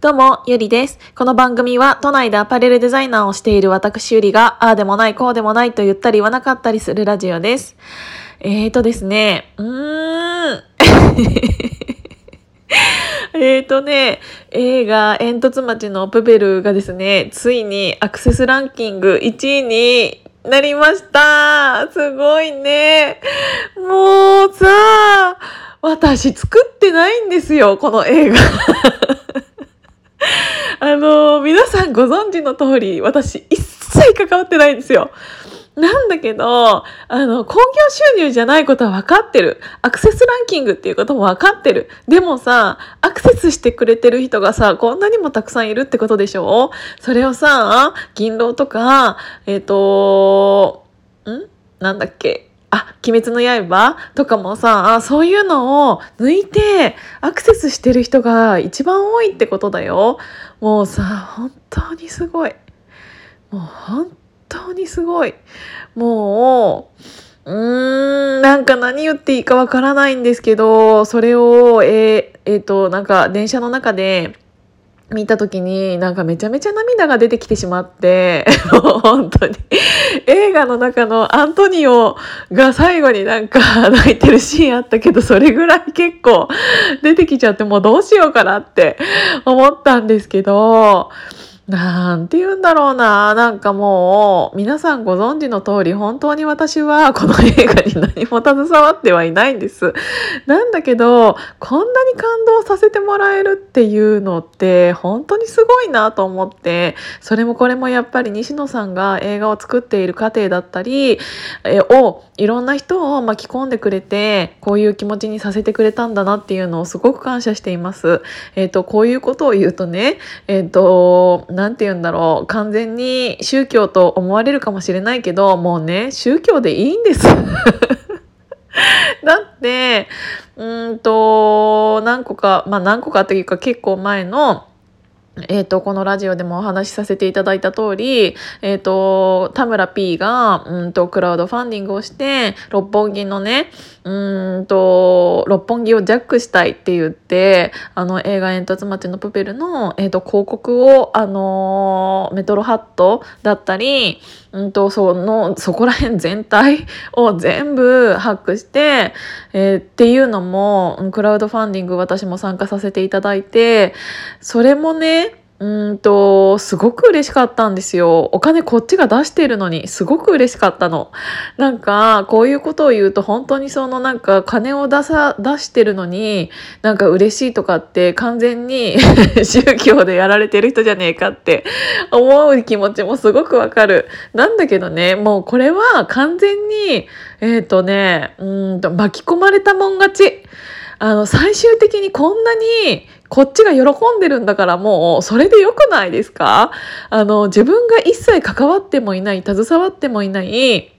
どうも、ゆりです。この番組は都内でアパレルデザイナーをしている私ゆりが、ああでもない、こうでもないと言ったり言わなかったりするラジオです。えーとですね、うーん。えーとね、映画、煙突町のプペルがですね、ついにアクセスランキング1位になりました。すごいね。もうさ、私作ってないんですよ、この映画。ご存知の通り、私一切関わってないんですよ。なんだけど、あの、興行収入じゃないことは分かってる。アクセスランキングっていうことも分かってる。でもさ、アクセスしてくれてる人がさ、こんなにもたくさんいるってことでしょ？それをさ、銀狼とか、えっ、と、ん？なんだっけ？あ、鬼滅の刃とかもさ、そういうのを抜いてアクセスしてる人が一番多いってことだよ。もうさ、本当にすごい。もう本当にすごい。もう、うーん、なんか何言っていいかわからないんですけど、それを、えー、えーと、なんか電車の中で、見た時になんかめちゃめちゃ涙が出てきてしまって、本当に。映画の中のアントニオが最後になんか泣いてるシーンあったけど、それぐらい結構出てきちゃってもうどうしようかなって思ったんですけど、なんて言うんだろうな。なんかもう、皆さんご存知の通り、本当に私はこの映画に何も携わってはいないんです。なんだけど、こんなに感動させてもらえるっていうのって、本当にすごいなと思って、それもこれもやっぱり西野さんが映画を作っている過程だったり、えを、いろんな人を巻き込んでくれて、こういう気持ちにさせてくれたんだなっていうのをすごく感謝しています。えっ、と、こういうことを言うとね、えっ、と、何て言うんだろう。完全に宗教と思われるかもしれないけどもうね宗教でいいんです。だってうんと何個かまあ何個かというか結構前のえー、とこのラジオでもお話しさせていただいた通り、えー、と田村 P がうんとクラウドファンディングをして六本木のねうんと六本木をジャックしたいって言ってあの映画「煙突町のプペルの」えー、と広告を、あのメトロハットだったりうんとそのそこら辺全体を全部ハックして、えーっていうのもクラウドファンディング私も参加させていただいてそれもねうんとすごく嬉しかったんですよ。お金こっちが出してるのにすごく嬉しかったの。なんかこういうことを言うと本当にそのなんか金を出さ出してるのになんか嬉しいとかって完全に 宗教でやられてる人じゃねえかって思う気持ちもすごくわかる。なんだけどねもうこれは完全にえっ、とねうんと巻き込まれたもん勝ち。あの最終的にこんなにこっちが喜んでるんだからもうそれでよくないですか？あの自分が一切関わってもいない携わってもいない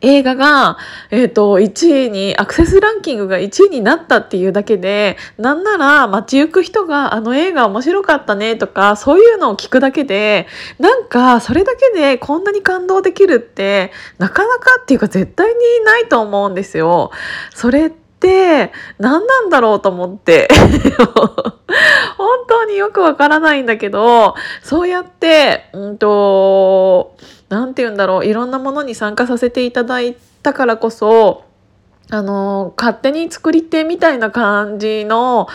映画が、えっ、と、1位に、アクセスランキングが1位になったっていうだけで、なんなら街行く人があの映画面白かったねとか、そういうのを聞くだけで、なんかそれだけでこんなに感動できるって、なかなかっていうか絶対にないと思うんですよ。それって何なんだろうと思って。本当によくわからないんだけど、そうやって、うんと、なんて言うんだろう、いろんなものに参加させていただいたからこそ、あの、勝手に作り手みたいな感じの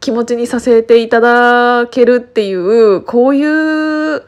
気持ちにさせていただけるっていう、こういう、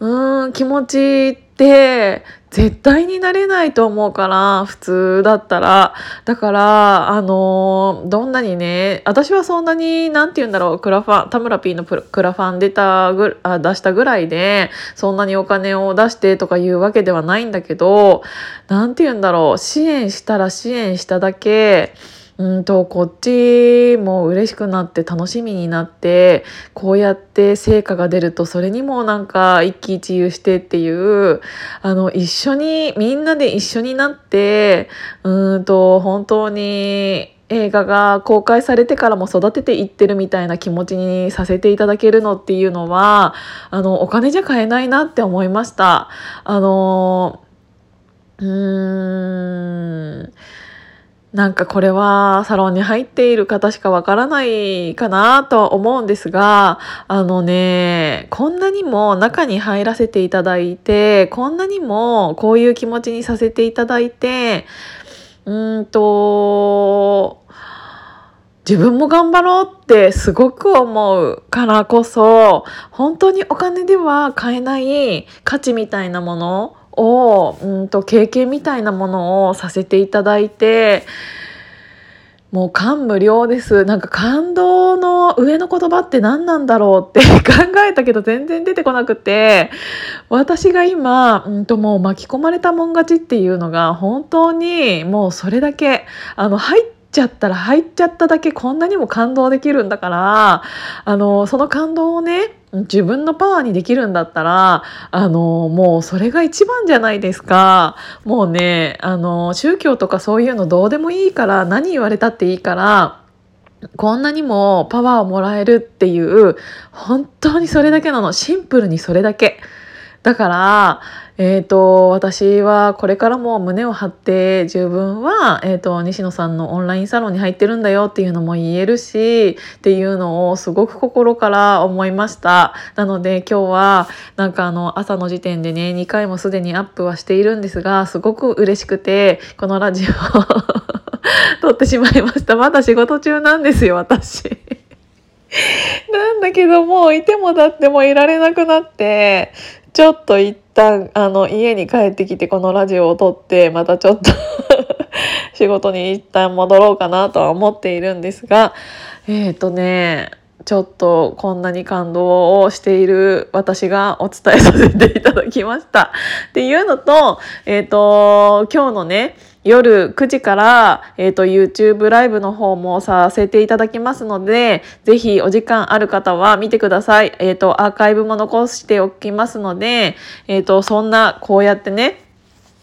うん、気持ちって、絶対になれないと思うから、普通だったら。だから、あのどんなにね、私はそんなに、何て言うんだろう、クラファン、田村 P のクラファン出たぐあ、出したぐらいで、そんなにお金を出してとかいうわけではないんだけど、何て言うんだろう、支援したら支援しただけ、うんと、こっちも嬉しくなって楽しみになって、こうやって成果が出るとそれにもなんか一喜一憂してっていう、あの、一緒に、みんなで一緒になって、うんと、本当に、映画が公開されてからも育てていってるみたいな気持ちにさせていただけるのっていうのは、あの、お金じゃ買えないなって思いました。あの、うーん、なんかこれはサロンに入っている方しかわからないかなとは思うんですが、あのね、こんなにも中に入らせていただいて、こんなにもこういう気持ちにさせていただいて、うんと、自分も頑張ろうってすごく思うからこそ、本当にお金では買えない価値みたいなものをうんと経験みたいなものをさせていただいてもう感無量です。なんか感動の上の言葉って何なんだろうって 考えたけど全然出てこなくて。私が今、うんともう巻き込まれたもん勝ちっていうのが本当にもうそれだけあの入っちゃったら入っちゃっただけこんなにも感動できるんだからあのその感動をね自分のパワーにできるんだったらあのもうそれが一番じゃないですか。もうねあの宗教とかそういうのどうでもいいから何言われたっていいからこんなにもパワーをもらえるっていう本当にそれだけなの。シンプルにそれだけ。だからえーと、私はこれからも胸を張って自分は、えーと、西野さんのオンラインサロンに入ってるんだよっていうのも言えるしっていうのをすごく心から思いました。なので今日はなんかあの朝の時点でね2回もすでにアップはしているんですがすごく嬉しくてこのラジオを 撮ってしまいました。まだ仕事中なんですよ私。なんだけどもういても立ってもいられなくなってちょっと一旦あの家に帰ってきてこのラジオを撮ってまたちょっと 仕事に一旦戻ろうかなとは思っているんですがえっ、ー、とねちょっとこんなに感動をしている私がお伝えさせていただきました。っていうのと、えっ、ー、と、今日のね、夜9時から、えっ、ー、と、YouTube ライブの方もさせていただきますので、ぜひお時間ある方は見てください。えっ、ー、と、アーカイブも残しておきますので、えっ、ー、と、そんな、こうやってね、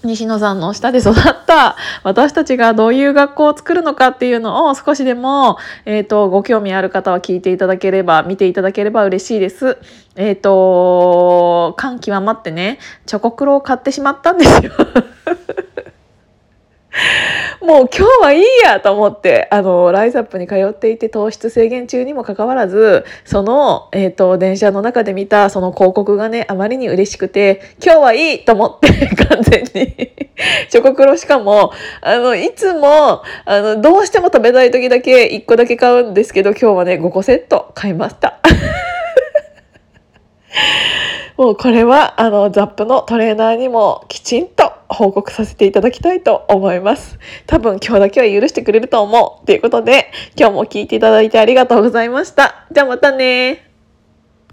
西野さんの下で育った私たちがどういう学校を作るのかっていうのを少しでも、えっ、と、ご興味ある方は聞いていただければ、見ていただければ嬉しいです。えっ、と、感極まってね、チョコクロを買ってしまったんですよ。もう今日はいいやと思って、あの、ライズアップに通っていて糖質制限中にもかかわらず、その、えっ、ー、と、電車の中で見たその広告がね、あまりに嬉しくて、今日はいいと思って 完全にチョコクロしかも、あの、いつも、あの、どうしても食べたい時だけ1個だけ買うんですけど、今日はね、5個セット買いました。もうこれはあのザップのトレーナーにもきちんと報告させていただきたいと思います。多分今日だけは許してくれると思う。ということで今日も聞いていただいてありがとうございました。じゃあまたね